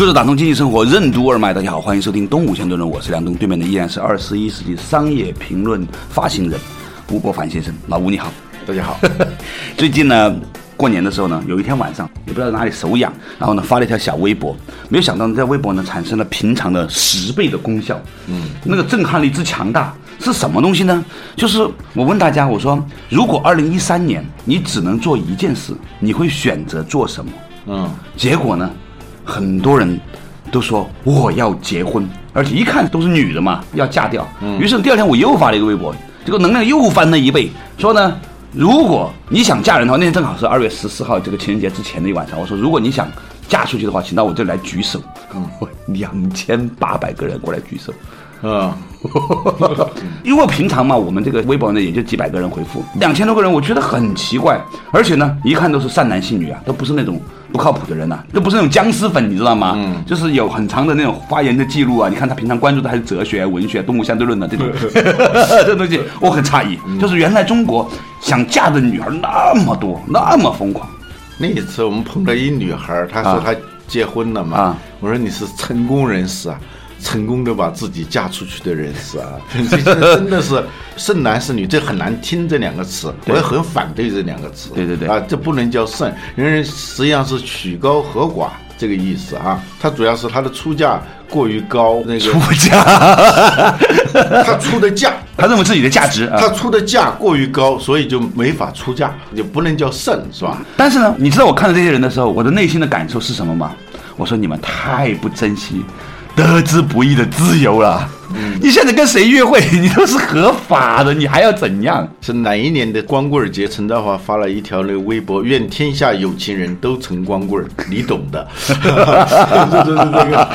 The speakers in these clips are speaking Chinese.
坐着打通经济生活任督二脉，大家好，欢迎收听东吴相对论，我是梁东，对面的依然是二十一世纪商业评论发行人吴伯凡先生。老吴你好，大家好。最近呢，过年的时候呢，有一天晚上也不知道哪里手痒，然后呢发了一条小微博，没有想到呢，在微博呢产生了平常的十倍的功效，嗯，那个震撼力之强大是什么东西呢？就是我问大家，我说如果二零一三年你只能做一件事，你会选择做什么？嗯，结果呢？很多人都说我要结婚，而且一看都是女的嘛，要嫁掉。于是第二天我又发了一个微博，这个能量又翻了一倍，说呢，如果你想嫁人的话，那天正好是二月十四号这个情人节之前的一晚上，我说如果你想嫁出去的话，请到我这里来举手。嗯，两千八百个人过来举手。啊，因为平常嘛，我们这个微博呢也就几百个人回复，两千多个人，我觉得很奇怪，而且呢，一看都是善男信女啊，都不是那种不靠谱的人呐，都不是那种僵尸粉，你知道吗？嗯，就是有很长的那种发言的记录啊。你看他平常关注的还是哲学、文学、动物相对论的这种，这东西我很诧异，就是原来中国想嫁的女孩那么多，那么疯狂。那一次我们碰到一女孩，她说她结婚了嘛，我说你是成功人士啊。成功的把自己嫁出去的人士啊，真的是剩男剩女，这很难听这两个词，我也很反对这两个词。对对对，啊，这不能叫剩，人人实际上是曲高和寡这个意思啊。他主要是他的出价过于高，那个出价，他出的价，他认为自己的价值，他出的价过于高，所以就没法出价，就不能叫剩，是吧？但是呢，你知道我看到这些人的时候，我的内心的感受是什么吗？我说你们太不珍惜。得之不易的自由了。你现在跟谁约会，你都是合法的，你还要怎样？是哪一年的光棍节？陈道华发了一条那个微博，愿天下有情人都成光棍你懂的。这 这这个，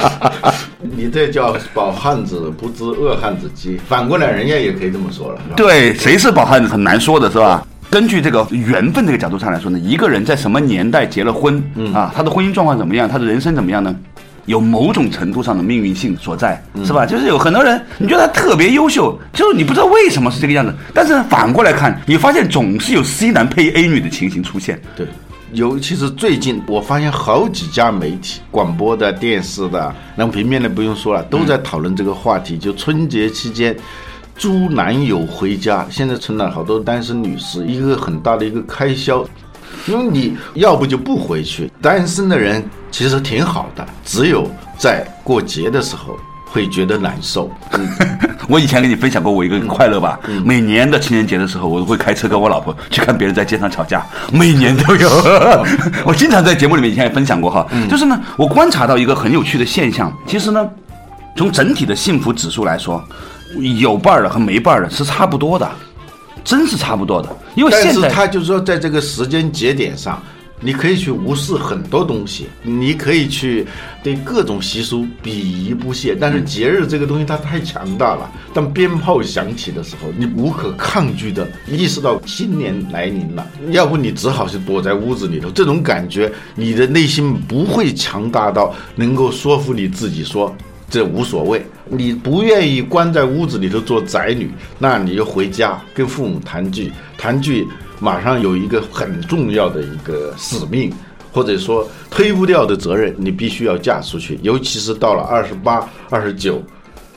你这叫饱汉子不知饿汉子饥。反过来，人家也可以这么说了。对，谁是饱汉子很难说的，是吧？根据这个缘分这个角度上来说呢，一个人在什么年代结了婚，啊，他的婚姻状况怎么样，他的人生怎么样呢？有某种程度上的命运性所在，是吧？就是有很多人，你觉得他特别优秀，就是你不知道为什么是这个样子。但是反过来看，你发现总是有 C 男配 A 女的情形出现。对，尤其是最近，我发现好几家媒体、广播的、电视的，那平面的不用说了，都在讨论这个话题。就春节期间，租男友回家，现在成了好多单身女士一个很大的一个开销。因为你要不就不回去，单身的人其实挺好的，只有在过节的时候会觉得难受。我以前跟你分享过我一个快乐吧，每年的情人节的时候，我都会开车跟我老婆去看别人在街上吵架，每年都有。我经常在节目里面以前也分享过哈，就是呢，我观察到一个很有趣的现象，其实呢，从整体的幸福指数来说，有伴儿的和没伴儿的是差不多的。真是差不多的，因为但是他就是说，在这个时间节点上，你可以去无视很多东西，你可以去对各种习俗鄙夷不屑。但是节日这个东西它太强大了，当鞭炮响起的时候，你无可抗拒的意识到新年来临了，要不你只好是躲在屋子里头。这种感觉，你的内心不会强大到能够说服你自己说。这无所谓，你不愿意关在屋子里头做宅女，那你就回家跟父母团聚。团聚马上有一个很重要的一个使命，或者说推不掉的责任，你必须要嫁出去。尤其是到了二十八、二十九，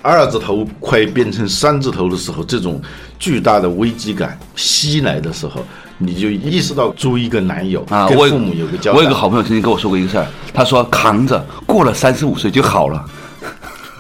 二字头快变成三字头的时候，这种巨大的危机感袭来的时候，你就意识到租一个男友啊，跟父母有个交。我有个好朋友曾经跟我说过一个事儿，他说扛着过了三十五岁就好了。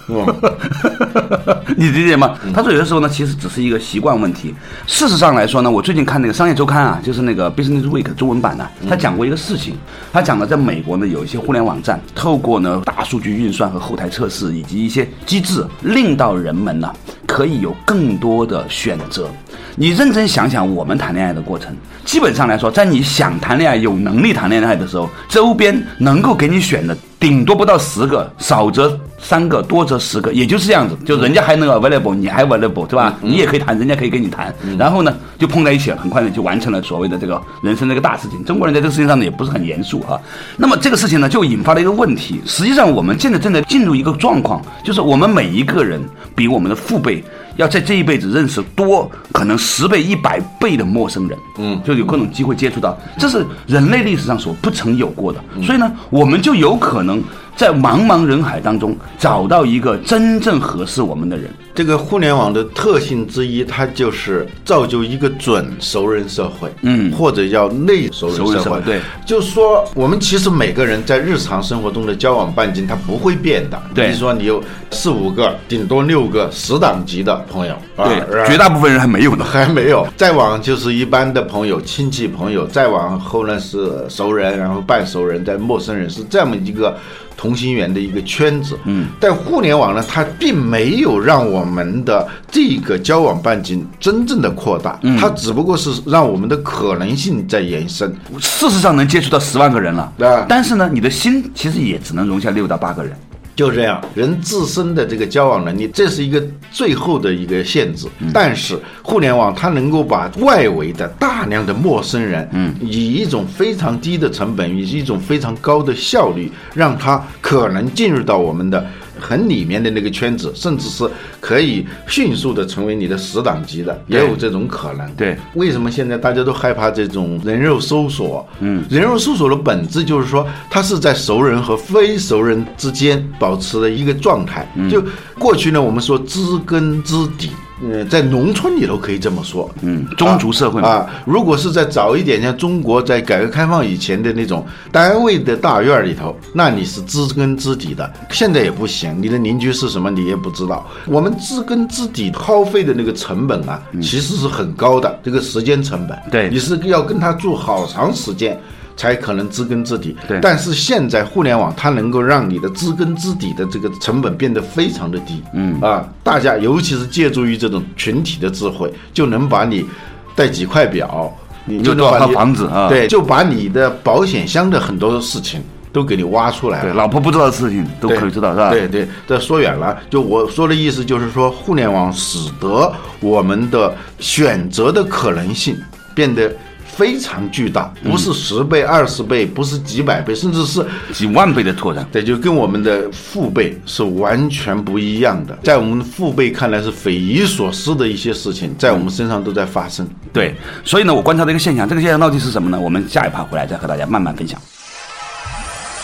你理解吗？他说有的时候呢，其实只是一个习惯问题。事实上来说呢，我最近看那个商业周刊啊，就是那个 Business Week 中文版的，他讲过一个事情。他讲了，在美国呢，有一些互联网站，透过呢大数据运算和后台测试以及一些机制，令到人们呢可以有更多的选择。你认真想想，我们谈恋爱的过程，基本上来说，在你想谈恋爱、有能力谈恋爱的时候，周边能够给你选的。顶多不到十个，少则三个，多则十个，也就是这样子。就人家还能 available，你还 available，对吧？你也可以谈，人家可以跟你谈。然后呢，就碰在一起了，很快呢就完成了所谓的这个人生这个大事情。中国人在这个事情上呢，也不是很严肃哈。那么这个事情呢，就引发了一个问题。实际上，我们现在正在进入一个状况，就是我们每一个人比我们的父辈。要在这一辈子认识多可能十倍、一百倍的陌生人，嗯，就有各种机会接触到，这是人类历史上所不曾有过的。所以呢，我们就有可能能在茫茫人海当中找到一个真正合适我们的人。这个互联网的特性之一，它就是造就一个准熟人社会，嗯，或者叫内熟人社会。对，就是说，我们其实每个人在日常生活中的交往半径，它不会变的。对，比如说你有四五个，顶多六个十档级的朋友，对，绝大部分人还没有呢，还没有。再往就是一般的朋友、亲戚朋友，再往后呢是熟人，然后半熟人，在陌生人，是这么一个。同心圆的一个圈子，嗯，但互联网呢，它并没有让我们的这个交往半径真正的扩大，它只不过是让我们的可能性在延伸。事实上能接触到十万个人了，啊，但是呢，你的心其实也只能容下六到八个人。就这样，人自身的这个交往能力，这是一个最后的一个限制。但是互联网它能够把外围的大量的陌生人，嗯，以一种非常低的成本，以一种非常高的效率，让他可能进入到我们的。很里面的那个圈子，甚至是可以迅速的成为你的死党级的，也有这种可能。对，为什么现在大家都害怕这种人肉搜索？嗯，人肉搜索的本质就是说，它是在熟人和非熟人之间保持的一个状态。就过去呢，我们说知根知底。嗯，在农村里头可以这么说，嗯，宗族社会啊。如果是在早一点，像中国在改革开放以前的那种单位的大院里头，那你是知根知底的。现在也不行，你的邻居是什么你也不知道。我们知根知底耗费的那个成本啊，其实是很高的，这个时间成本。对，你是要跟他住好长时间。才可能知根知底。对，但是现在互联网它能够让你的知根知底的这个成本变得非常的低。嗯啊，大家尤其是借助于这种群体的智慧，就能把你带几块表，你就多少套房子啊？对，就把你的保险箱的很多事情都给你挖出来了。对，老婆不知道的事情都可以知道，是吧？对对，这说远了。就我说的意思就是说，互联网使得我们的选择的可能性变得。非常巨大，不是十倍、二十倍，不是几百倍，甚至是几万倍的拓展。对，就跟我们的父辈是完全不一样的。在我们父辈看来是匪夷所思的一些事情，在我们身上都在发生。对，所以呢，我观察的一个现象，这个现象到底是什么呢？我们下一趴回来再和大家慢慢分享。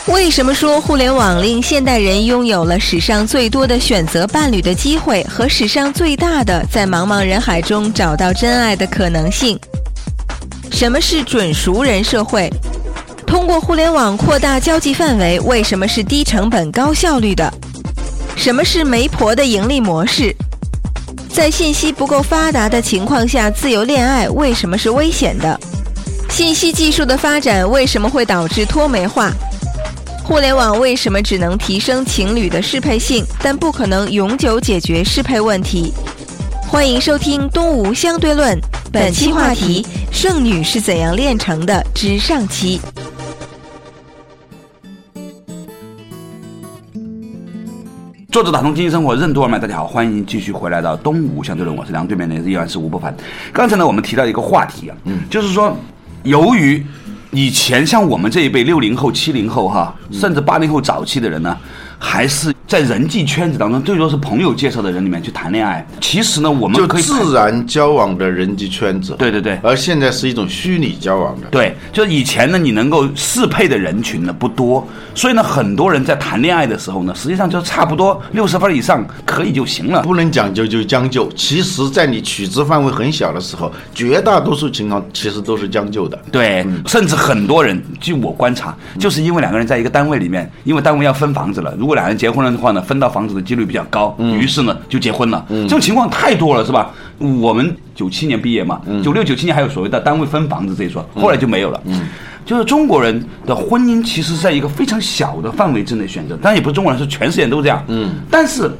为什么说互联网令现代人拥有了史上最多的选择伴侣的机会和史上最大的在茫茫人海中找到真爱的可能性？什么是准熟人社会？通过互联网扩大交际范围，为什么是低成本高效率的？什么是媒婆的盈利模式？在信息不够发达的情况下，自由恋爱为什么是危险的？信息技术的发展为什么会导致脱媒化？互联网为什么只能提升情侣的适配性，但不可能永久解决适配问题？欢迎收听《东吴相对论》，本期话题。剩女是怎样炼成的？之上期。作者打通经济生活任督二脉，大家好，欢迎继续回来到东吴相对论，我是梁对面的依然是吴伯凡。刚才呢，我们提到一个话题啊，嗯，就是说，由于以前像我们这一辈六零后、七零后哈，甚至八零后早期的人呢，还是。在人际圈子当中，最多是朋友介绍的人里面去谈恋爱。其实呢，我们可以自然交往的人际圈子。对对对。而现在是一种虚拟交往的。对，就是以前呢，你能够适配的人群呢不多，所以呢，很多人在谈恋爱的时候呢，实际上就差不多六十分以上可以就行了，不能讲究就将就。其实，在你取值范围很小的时候，绝大多数情况其实都是将就的。对，甚至很多人，据我观察，就是因为两个人在一个单位里面，因为单位要分房子了，如果两人结婚了的话呢，分到房子的几率比较高，于是呢就结婚了。这种情况太多了，是吧？我们九七年毕业嘛，九六九七年还有所谓的单位分房子这一说，后来就没有了。就是中国人的婚姻其实在一个非常小的范围之内选择，但也不是中国人，是全世界都这样。嗯，但是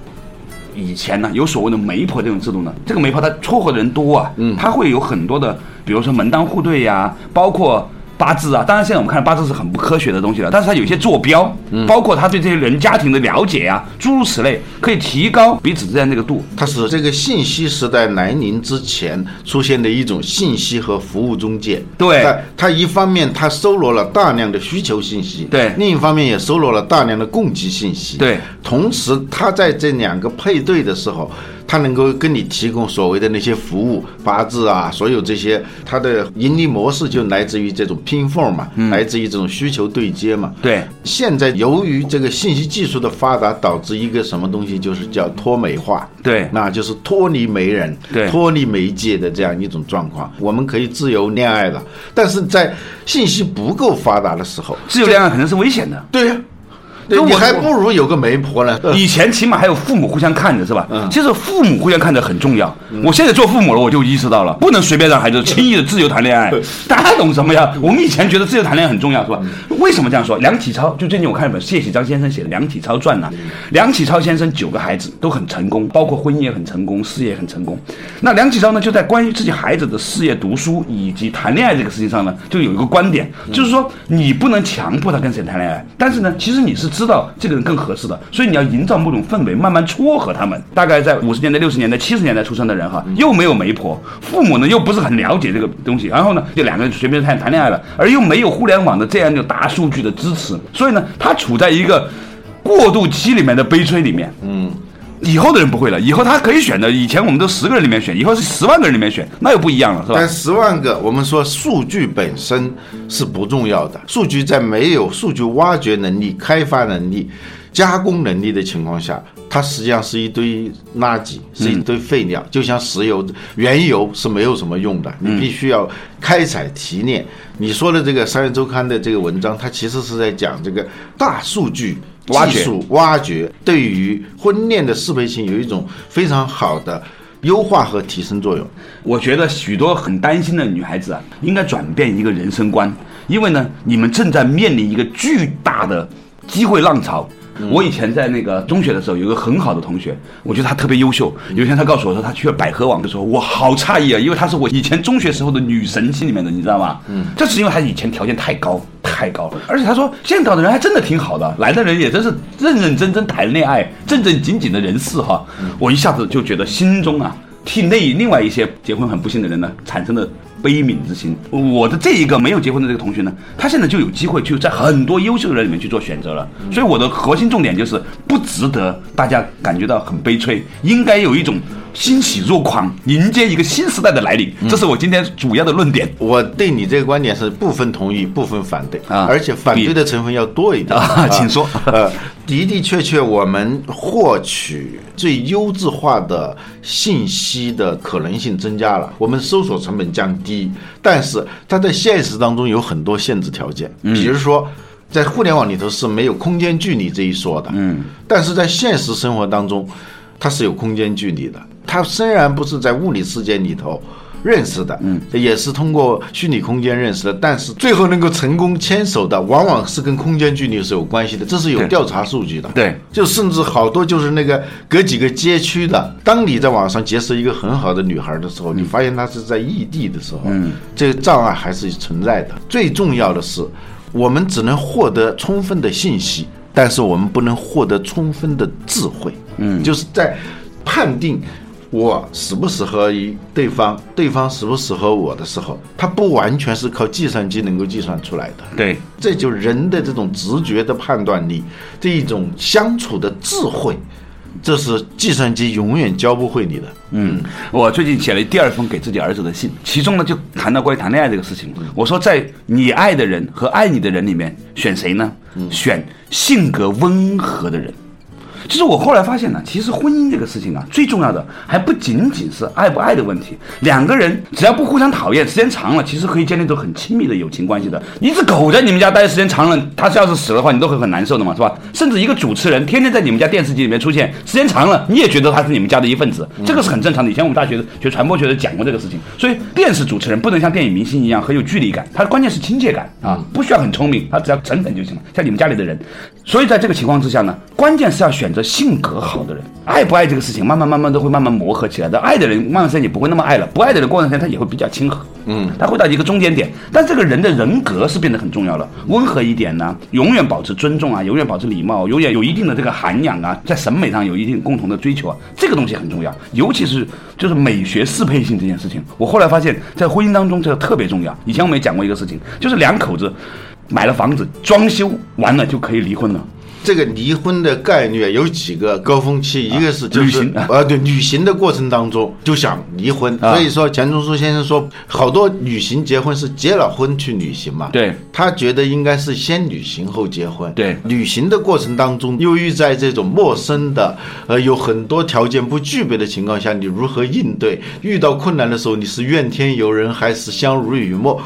以前呢，有所谓的媒婆这种制度呢，这个媒婆她撮合的人多啊，嗯，他会有很多的，比如说门当户对呀，包括。八字啊，当然现在我们看八字是很不科学的东西了，但是它有一些坐标，嗯包括他对这些人家庭的了解啊，诸如此类，可以提高彼此之间这个度。它是这个信息时代来临之前出现的一种信息和服务中介。对它它一方面它收罗了大量的需求信息，对另一方面也收罗了大量的供给信息，对。同时，它在这两个配对的时候，它能够跟你提供所谓的那些服务八字啊，所有这些它的盈利模式就来自于这种拼缝嘛，来自于这种需求对接嘛。对，现在由于这个信息技术的发达，导致一个什么东西，就是叫脱媒化。对那就是脱离媒人、对脱离媒介的这样一种状况。我们可以自由恋爱了，但是在信息不够发达的时候，自由恋爱可能是危险的。对呀、对那我你还不如有个媒婆呢。以前起码还有父母互相看着是吧？嗯其实父母互相看着很重要。我现在做父母了，我就意识到了，不能随便让孩子轻易的自由谈恋爱。大家懂什么呀？我们以前觉得自由谈恋爱很重要是吧？为什么这样说？梁启超就最近我看一本谢启章先生写的《梁启超传》呐。梁启超先生九个孩子都很成功，包括婚姻也很成功，事业也很成功。那梁启超呢，就在关于自己孩子的事业、读书以及谈恋爱这个事情上呢，就有一个观点，就是说你不能强迫他跟谁谈恋爱，但是呢，其实你是知道这个人更合适的，所以你要营造某种氛围，慢慢撮合他们。大概在五十年代、六十年代、七十年代出生的人哈，又没有媒婆，父母呢又不是很了解这个东西，然后呢，就两个人随便谈谈恋爱了，而又没有互联网的这样一个大数据的支持，所以呢，他处在一个过渡期里面的悲催里面。嗯。以后的人不会了，以后他可以选的。以前我们都十个人里面选，以后是十万个人里面选，那又不一样了，是吧但？十万个，我们说数据本身是不重要的，数据在没有数据挖掘能力、开发能力、加工能力的情况下，它实际上是一堆垃圾，是一堆废料。就像石油、原油是没有什么用的，你必须要开采提炼。你说的这个《商业周刊》的这个文章，它其实是在讲这个大数据。挖掘技术挖掘对于婚恋的适配性有一种非常好的优化和提升作用。我觉得许多很担心的女孩子啊，应该转变一个人生观，因为呢，你们正在面临一个巨大的机会浪潮。我以前在那个中学的时候，有一个很好的同学，我觉得他特别优秀。有一天他告诉我说，他去了百合网的时候，我好诧异啊，因为他是我以前中学时候的女神心里面的，你知道吗？嗯，这是因为他以前条件太高太高了，而且他说见到的人还真的挺好的，来的人也真是认认真真谈恋爱，正正经经的人士哈。我一下子就觉得心中啊。替那另外一些结婚很不幸的人呢，产生了悲悯之心。我的这一个没有结婚的这个同学呢，他现在就有机会去在很多优秀的人里面去做选择了。所以我的核心重点就是不值得大家感觉到很悲催，应该有一种欣喜若狂，迎接一个新时代的来临。这是我今天主要的论点。我对你这个观点是部分同意，部分反对。啊。而且反对的成分要多一点。啊请说。呃，的的确确，我们获取最优质化的信息的可能性增加了，我们搜索成本降低，但是它在现实当中有很多限制条件，比如说。在互联网里头是没有空间距离这一说的，嗯，但是在现实生活当中，它是有空间距离的。它虽然不是在物理世界里头认识的，嗯，也是通过虚拟空间认识的，但是最后能够成功牵手的，往往是跟空间距离是有关系的，这是有调查数据的。对，就甚至好多就是那个隔几个街区的，当你在网上结识一个很好的女孩的时候，你发现她是在异地的时候，嗯，这个障碍还是存在的。最重要的是，我们只能获得充分的信息，但是我们不能获得充分的智慧。嗯，就是在判定我适不适合于对方，对方适不适合我的时候，它不完全是靠计算机能够计算出来的。对，这就是人的这种直觉的判断力，这一种相处的智慧，这是计算机永远教不会你的。嗯，我最近写了第二封给自己儿子的信，其中呢就谈到关于谈恋爱这个事情。我说，在你爱的人和爱你的人里面选谁呢？选性格温和的人。其实我后来发现呢，其实婚姻这个事情啊，最重要的还不仅仅是爱不爱的问题。两个人只要不互相讨厌，时间长了，其实可以建立一种很亲密的友情关系的。一只狗在你们家待时间长了，它要是死了的话，你都会很难受的嘛，是吧？甚至一个主持人天天在你们家电视机里面出现，时间长了，你也觉得他是你们家的一份子，这个是很正常的。以前我们大学学传播学的讲过这个事情，所以电视主持人不能像电影明星一样很有距离感，他关键是亲切感啊，不需要很聪明，他只要诚恳就行了，像你们家里的人。所以在这个情况之下呢，关键是要选择性格好的人，爱不爱这个事情，慢慢慢慢都会慢慢磨合起来的。爱的人慢慢时间也不会那么爱了，不爱的人过段时间他也会比较亲和，嗯，他会到一个中间点。但这个人的人格是变得很重要了，温和一点呢，永远保持尊重啊，永远保持礼貌，永远有一定的这个涵养啊，在审美上有一定共同的追求啊，这个东西很重要。尤其是就是美学适配性这件事情，我后来发现，在婚姻当中这个特别重要。以前我们也讲过一个事情，就是两口子买了房子，装修完了就可以离婚了。这个离婚的概率有几个高峰期，一个是就是啊呃对旅行的过程当中就想离婚，啊。所以说钱钟书先生说，好多旅行结婚是结了婚去旅行嘛，对，他觉得应该是先旅行后结婚，对。旅行的过程当中，由于在这种陌生的呃有很多条件不具备的情况下，你如何应对？遇到困难的时候，你是怨天尤人还是相濡以沫？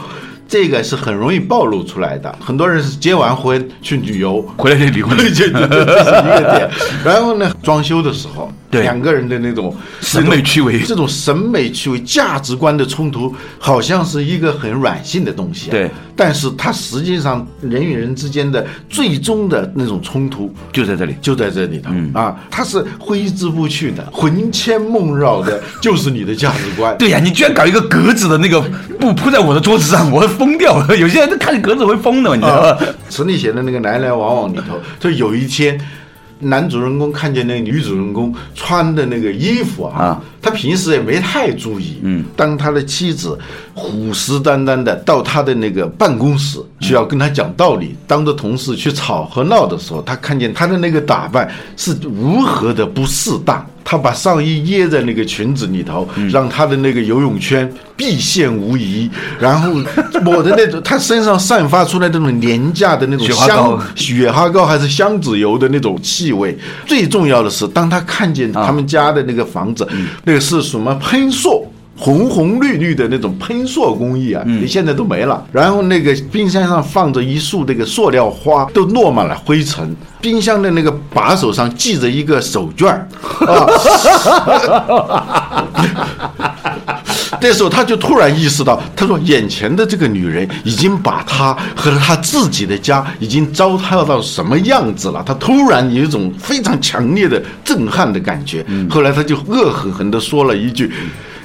这个是很容易暴露出来的。很多人是结完婚去旅游，回来就离婚这是一个点。然后呢，装修的时候，对两个人的那种审美趣味这种审美趣味、价值观的冲突，好像是一个很软性的东西、啊。对，但是它实际上人与人之间的最终的那种冲突。就在这里。就在这里头、啊，它是挥之不去的，魂牵梦绕的，就是你的价值观。对呀，你居然搞一个格子的那个布铺在我的桌子上，我会疯掉。有些人看见格子会疯的，你知道啊吗？，池里写的那个《来来往往》里头，就有一天，男主人公看见那个女主人公穿的那个衣服啊，啊。他平时也没太注意。嗯，当他的妻子虎视眈眈的到他的那个办公室去要跟他讲道理，当着同事去吵和闹的时候，他看见他的那个打扮是如何的不适当。他把上衣掖在那个裙子里头，让他的那个游泳圈必现无疑，然后抹的那种，他身上散发出来那种廉价的那种香雪花膏还是香子油的那种气味。最重要的是，当他看见他们家的那个房子，那个是什么喷塑。红红绿绿的那种喷塑工艺啊，你现在都没了。然后那个冰箱上放着一束那个塑料花，都落满了灰尘。冰箱的那个把手上系着一个手绢儿啊。这时候他就突然意识到，他说眼前的这个女人已经把他和他自己的家已经糟蹋到什么样子了。他突然有一种非常强烈的震撼的感觉。后来他就恶狠狠地说了一句。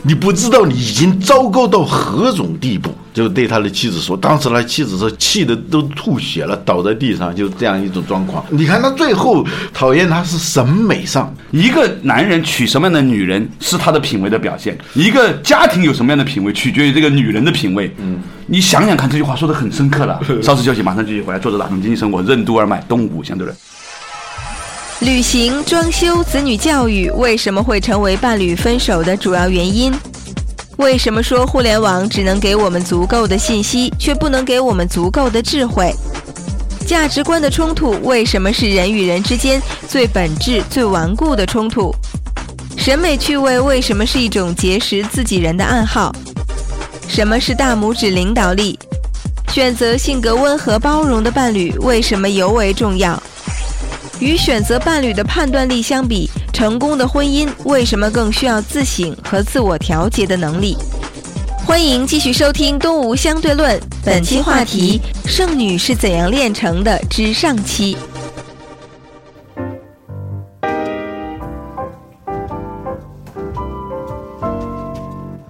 你不知道你已经糟糕到何种地步，就对他的妻子说。当时他妻子是气得都吐血了，倒在地上，就这样一种状况。你看他最后讨厌他是审美上，一个男人娶什么样的女人是他的品味的表现，一个家庭有什么样的品味取决于这个女人的品味。嗯，你想想看，这句话说的很深刻了。稍事休息，马上继续回来。作者打通经济生活，任督二脉，东吴相对论。旅行、装修、子女教育为什么会成为伴侣分手的主要原因？为什么说互联网只能给我们足够的信息，却不能给我们足够的智慧？价值观的冲突为什么是人与人之间最本质、最顽固的冲突？审美趣味为什么是一种结识自己人的暗号？什么是大拇指领导力？选择性格温和包容的伴侣为什么尤为重要？与选择伴侣的判断力相比，成功的婚姻为什么更需要自省和自我调节的能力？欢迎继续收听《东吴相对论》，本期话题：剩女是怎样炼成的之上期。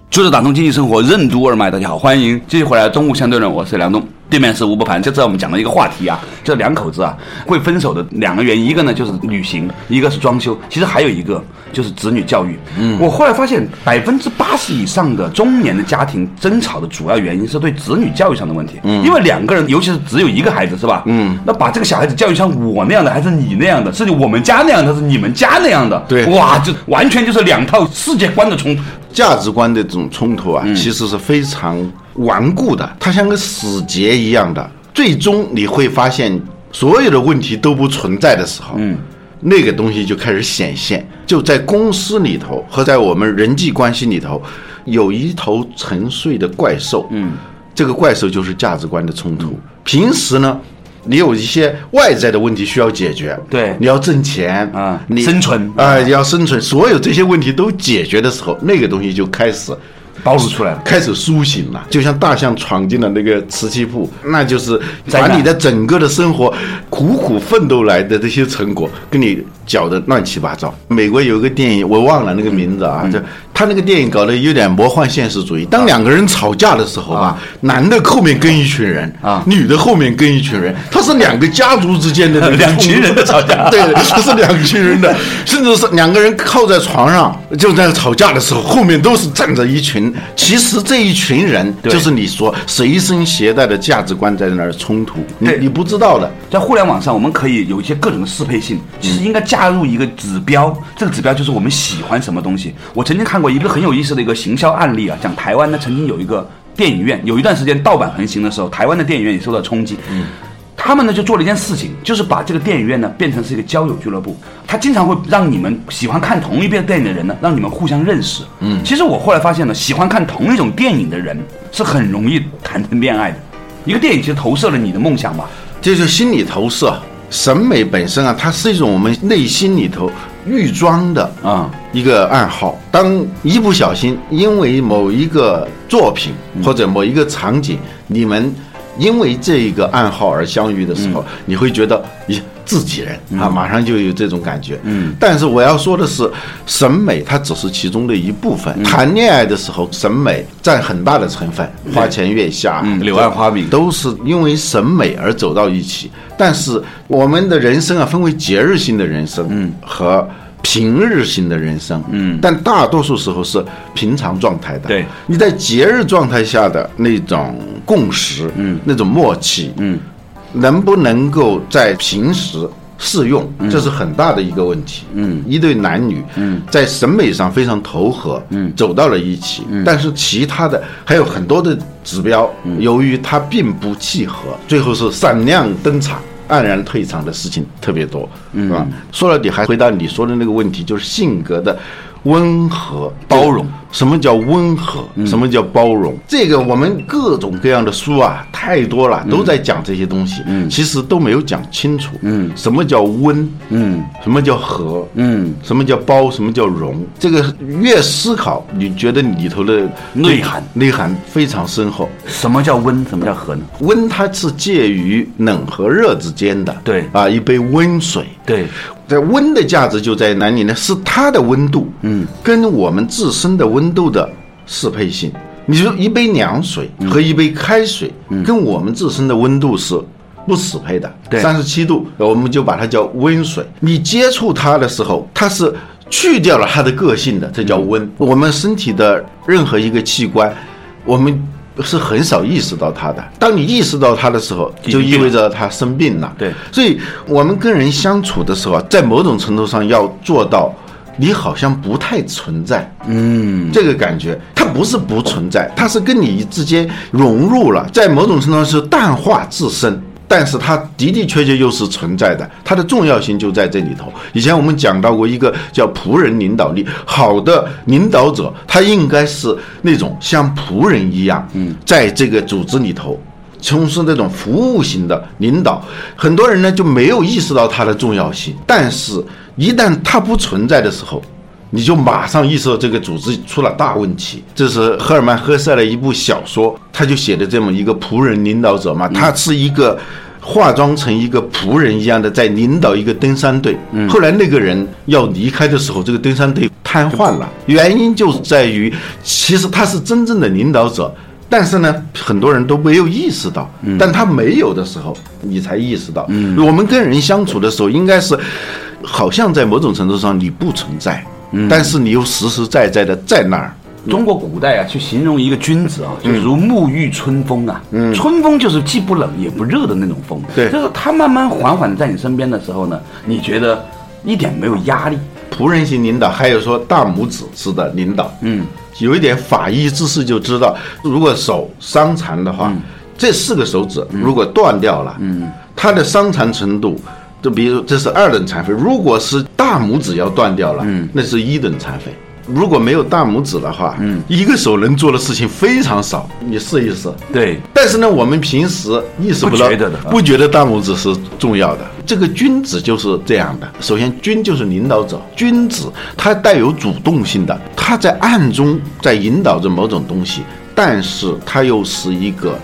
作者打通经济生活，任督二脉，大家好，欢迎继续回来《东吴相对论》，我是梁东，对面是吴伯凡。这次我们讲了一个话题啊，这两口子啊会分手的两个原因，一个呢就是旅行，一个是装修，其实还有一个就是子女教育。嗯，我后来发现百分之八十以上的中年的家庭争吵的主要原因是对子女教育上的问题。嗯，因为两个人，尤其是只有一个孩子，是吧？嗯，那把这个小孩子教育像我那样的，还是你那样的，是我们家那样的，还是你们家那样的？对哇，就完全就是两套世界观的冲突。价值观的这种冲突啊，其实是非常顽固的，它像个死结一样的。最终你会发现，所有的问题都不存在的时候，嗯，那个东西就开始显现。就在公司里头和在我们人际关系里头，有一头沉睡的怪兽，嗯，这个怪兽就是价值观的冲突。平时呢？你有一些外在的问题需要解决，对你要挣钱啊你生存啊、要生存，所有这些问题都解决的时候，那个东西就开始暴露出来了。开始苏醒了，就像大象闯进了那个瓷器铺，那就是把你的整个的生活苦苦奋斗来的这些成果，跟你搅得乱七八糟。美国有一个电影，我忘了那个名字嗯啊，就他那个电影搞得有点魔幻现实主义。当两个人吵架的时候吧，男的后面跟一群人啊女的后面跟一群人，他是两个家族之间的那个 两群人的吵架对，他是两群人的，甚至是两个人靠在床上就在吵架的时候，后面都是站着一群。其实这一群人就是你说随身携带的价值观在那儿冲突，你对你不知道的。在互联网上，我们可以有一些各种的适配性，其实应该加入一个指标，这个指标就是我们喜欢什么东西。我曾经看过一个很有意思的一个行销案例啊，讲台湾呢曾经有一个电影院，有一段时间盗版横行的时候，台湾的电影院也受到冲击。嗯。他们呢就做了一件事情，就是把这个电影院呢变成是一个交友俱乐部。他经常会让你们喜欢看同一遍电影的人呢，让你们互相认识。嗯，其实我后来发现呢，喜欢看同一种电影的人是很容易谈成恋爱的。一个电影其实投射了你的梦想吧，这就是心理投射。审美本身啊，它是一种我们内心里头预装的啊一个暗号。当一不小心因为某一个作品或者某一个场景，你们因为这一个暗号而相遇的时候，你会觉得咦自己人啊，马上就有这种感觉。嗯，但是我要说的是，审美它只是其中的一部分。谈恋爱的时候，审美占很大的成分，花前月下，嗯。柳暗花明。都是因为审美而走到一起。但是我们的人生啊，分为节日性的人生，嗯，和平日型的人生，嗯。但大多数时候是平常状态的。对，你在节日状态下的那种共识，嗯。那种默契，嗯，能不能够在平时适用，这是很大的一个问题。嗯，一对男女，嗯，在审美上非常投合，嗯。走到了一起，但是其他的还有很多的指标，嗯。由于它并不契合，最后是闪亮登场。黯然退场的事情特别多，嗯是吧？说到底，还回到你说的那个问题，就是性格的温和、包容。什么叫温和？嗯什么叫包容？这个我们各种各样的书啊，太多了，都在讲这些东西。嗯其实都没有讲清楚。嗯什么叫温？嗯什么叫和？嗯，什么叫包？什么叫容？这个越思考，你觉得里头的内涵内涵非常深厚。什么叫温？什么叫和呢？温它是介于冷和热之间的。对啊，一杯温水。对，在温的价值就在哪里呢？是它的温度，嗯，跟我们自身的温度的适配性。你说一杯凉水嗯和一杯开水，跟我们自身的温度是不适配的。对三十七度，我们就把它叫温水。你接触它的时候，它是去掉了它的个性的，这叫嗯温。我们身体的任何一个器官，我们。是很少意识到它的。当你意识到它的时候，就意味着它生病了。对所以我们跟人相处的时候啊，在某种程度上要做到，你好像不太存在。嗯，这个感觉，它不是不存在，它是跟你之间融入了，在某种程度上是淡化自身。但是它的的确确又是存在的，它的重要性就在这里头。以前我们讲到过一个叫仆人领导力，好的领导者，他应该是那种像仆人一样，嗯，在这个组织里头从事那种服务型的领导。很多人呢就没有意识到它的重要性，但是一旦它不存在的时候，你就马上意识到这个组织出了大问题。这是赫尔曼·赫塞的一部小说，他就写的这么一个仆人领导者嘛，他是一个化妆成一个仆人一样的在领导一个登山队。后来那个人要离开的时候，这个登山队瘫痪了，原因就在于其实他是真正的领导者。但是呢，很多人都没有意识到，但他没有的时候，你才意识到。我们跟人相处的时候，应该是好像在某种程度上你不存在，但是你又实实在在的在那儿。中国古代啊，去形容一个君子啊，就如沐浴春风啊。嗯，春风就是既不冷也不热的那种风。对就是他慢慢缓缓地在你身边的时候呢，你觉得一点没有压力。仆人型领导，还有说大拇指式的领导，嗯，有一点法医知识就知道，如果手伤残的话，这四个手指如果断掉了，嗯，它的伤残程度，就比如这是二等残废，如果是大拇指要断掉了，嗯，那是一等残废。如果没有大拇指的话，嗯，一个手能做的事情非常少。你试一试。对，但是呢，我们平时意识不到，不觉得的不觉得大拇指是重要的。这个君子就是这样的。首先，君就是领导者，君子他带有主动性的，他在暗中在引导着某种东西，但是他又是一个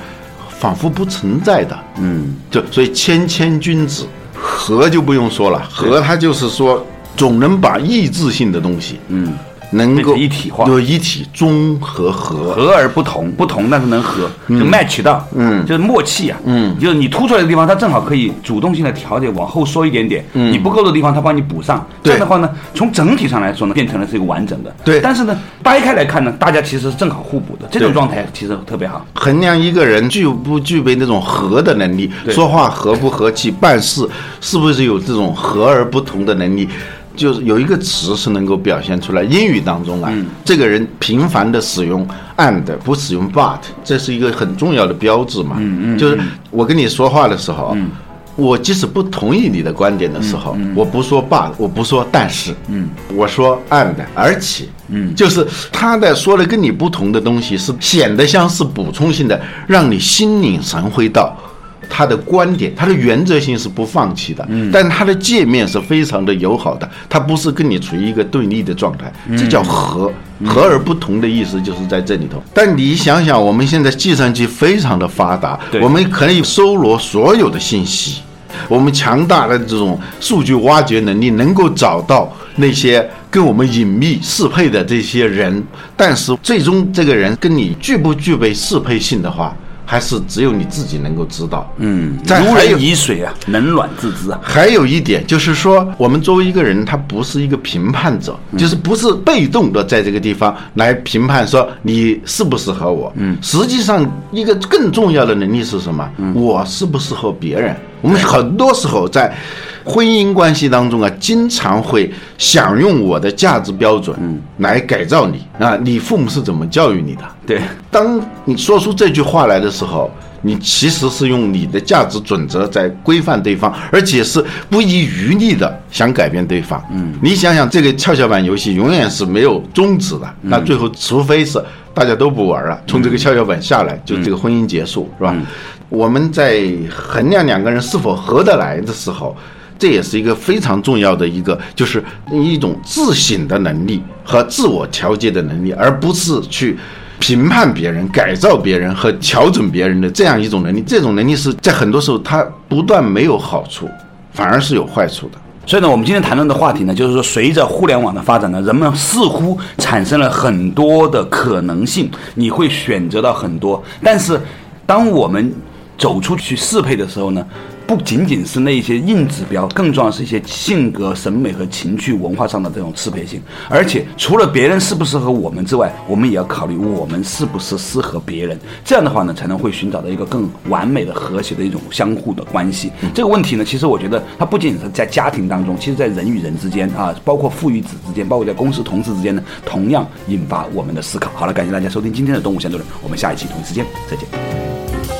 仿佛不存在的。嗯，就所以谦谦君子，和就不用说了，和它就是说总能把意志性的东西，嗯，能够一体化有一体中和和。和而不同，不同但是能合，就 match 到，嗯就是默契啊，嗯就是你突出来的地方，它正好可以主动性的调节，往后缩一点点，嗯你不够的地方，它帮你补上。这样的话呢，从整体上来说呢，变成了是一个完整的。对但是呢，掰开来看呢，大家其实是正好互补的，这种状态其实特别好。衡量一个人具不具备那种和的能力，说话和不和气，办事是不是有这种和而不同的能力？就是有一个词是能够表现出来，英语当中啊，这个人频繁的使用 and 不使用 but，这是一个很重要的标志嘛。嗯嗯，就是我跟你说话的时候，我即使不同意你的观点的时候，我不说 but，我不说但是，嗯，我说 and 而且，嗯，就是他的说的跟你不同的东西是显得像是补充性的，让你心领神会到。他的观点，他的原则性是不放弃的，嗯，但他的界面是非常的友好的，他不是跟你处于一个对立的状态，这叫和，和而不同的意思就是在这里头。但你想想，我们现在计算机非常的发达，我们可以搜罗所有的信息，我们强大的这种数据挖掘能力，能够找到那些跟我们隐秘适配的这些人，但是最终这个人跟你具不具备适配性的话，还是只有你自己能够知道。嗯，如人饮水啊，冷暖自知啊。还有一点就是说，我们作为一个人，他不是一个评判者，就是不是被动的在这个地方来评判说你适不适合我。嗯，实际上一个更重要的能力是什么？我适不适合别人？我们很多时候在婚姻关系当中啊，经常会想用我的价值标准来改造你啊。你父母是怎么教育你的？对，当你说出这句话来的时候，你其实是用你的价值准则在规范对方，而且是不遗余力的想改变对方。嗯，你想想，这个跷跷板游戏永远是没有终止的，那最后除非是大家都不玩了，从这个跷跷板下来，就这个婚姻结束，是吧？我们在衡量两个人是否合得来的时候。这也是一个非常重要的一个，就是一种自省的能力和自我调节的能力，而不是去评判别人、改造别人和调整别人的这样一种能力。这种能力是在很多时候它不但没有好处，反而是有坏处的。所以呢，我们今天谈论的话题呢，就是说，随着互联网的发展呢，人们似乎产生了很多的可能性，你会选择到很多。但是，当我们走出去适配的时候呢，不仅仅是那一些硬指标，更重要是一些性格、审美和情趣文化上的这种适配性。而且，除了别人适不适合我们之外，我们也要考虑我们是不是适合别人。这样的话呢，才能会寻找到一个更完美的、和谐的一种相互的关系。这个问题呢，其实我觉得它不仅仅是在家庭当中，其实在人与人之间啊，包括父与子之间，包括在公司同事之间呢，同样引发我们的思考。好了，感谢大家收听今天的《动物相对论》，我们下一期同一时间再见。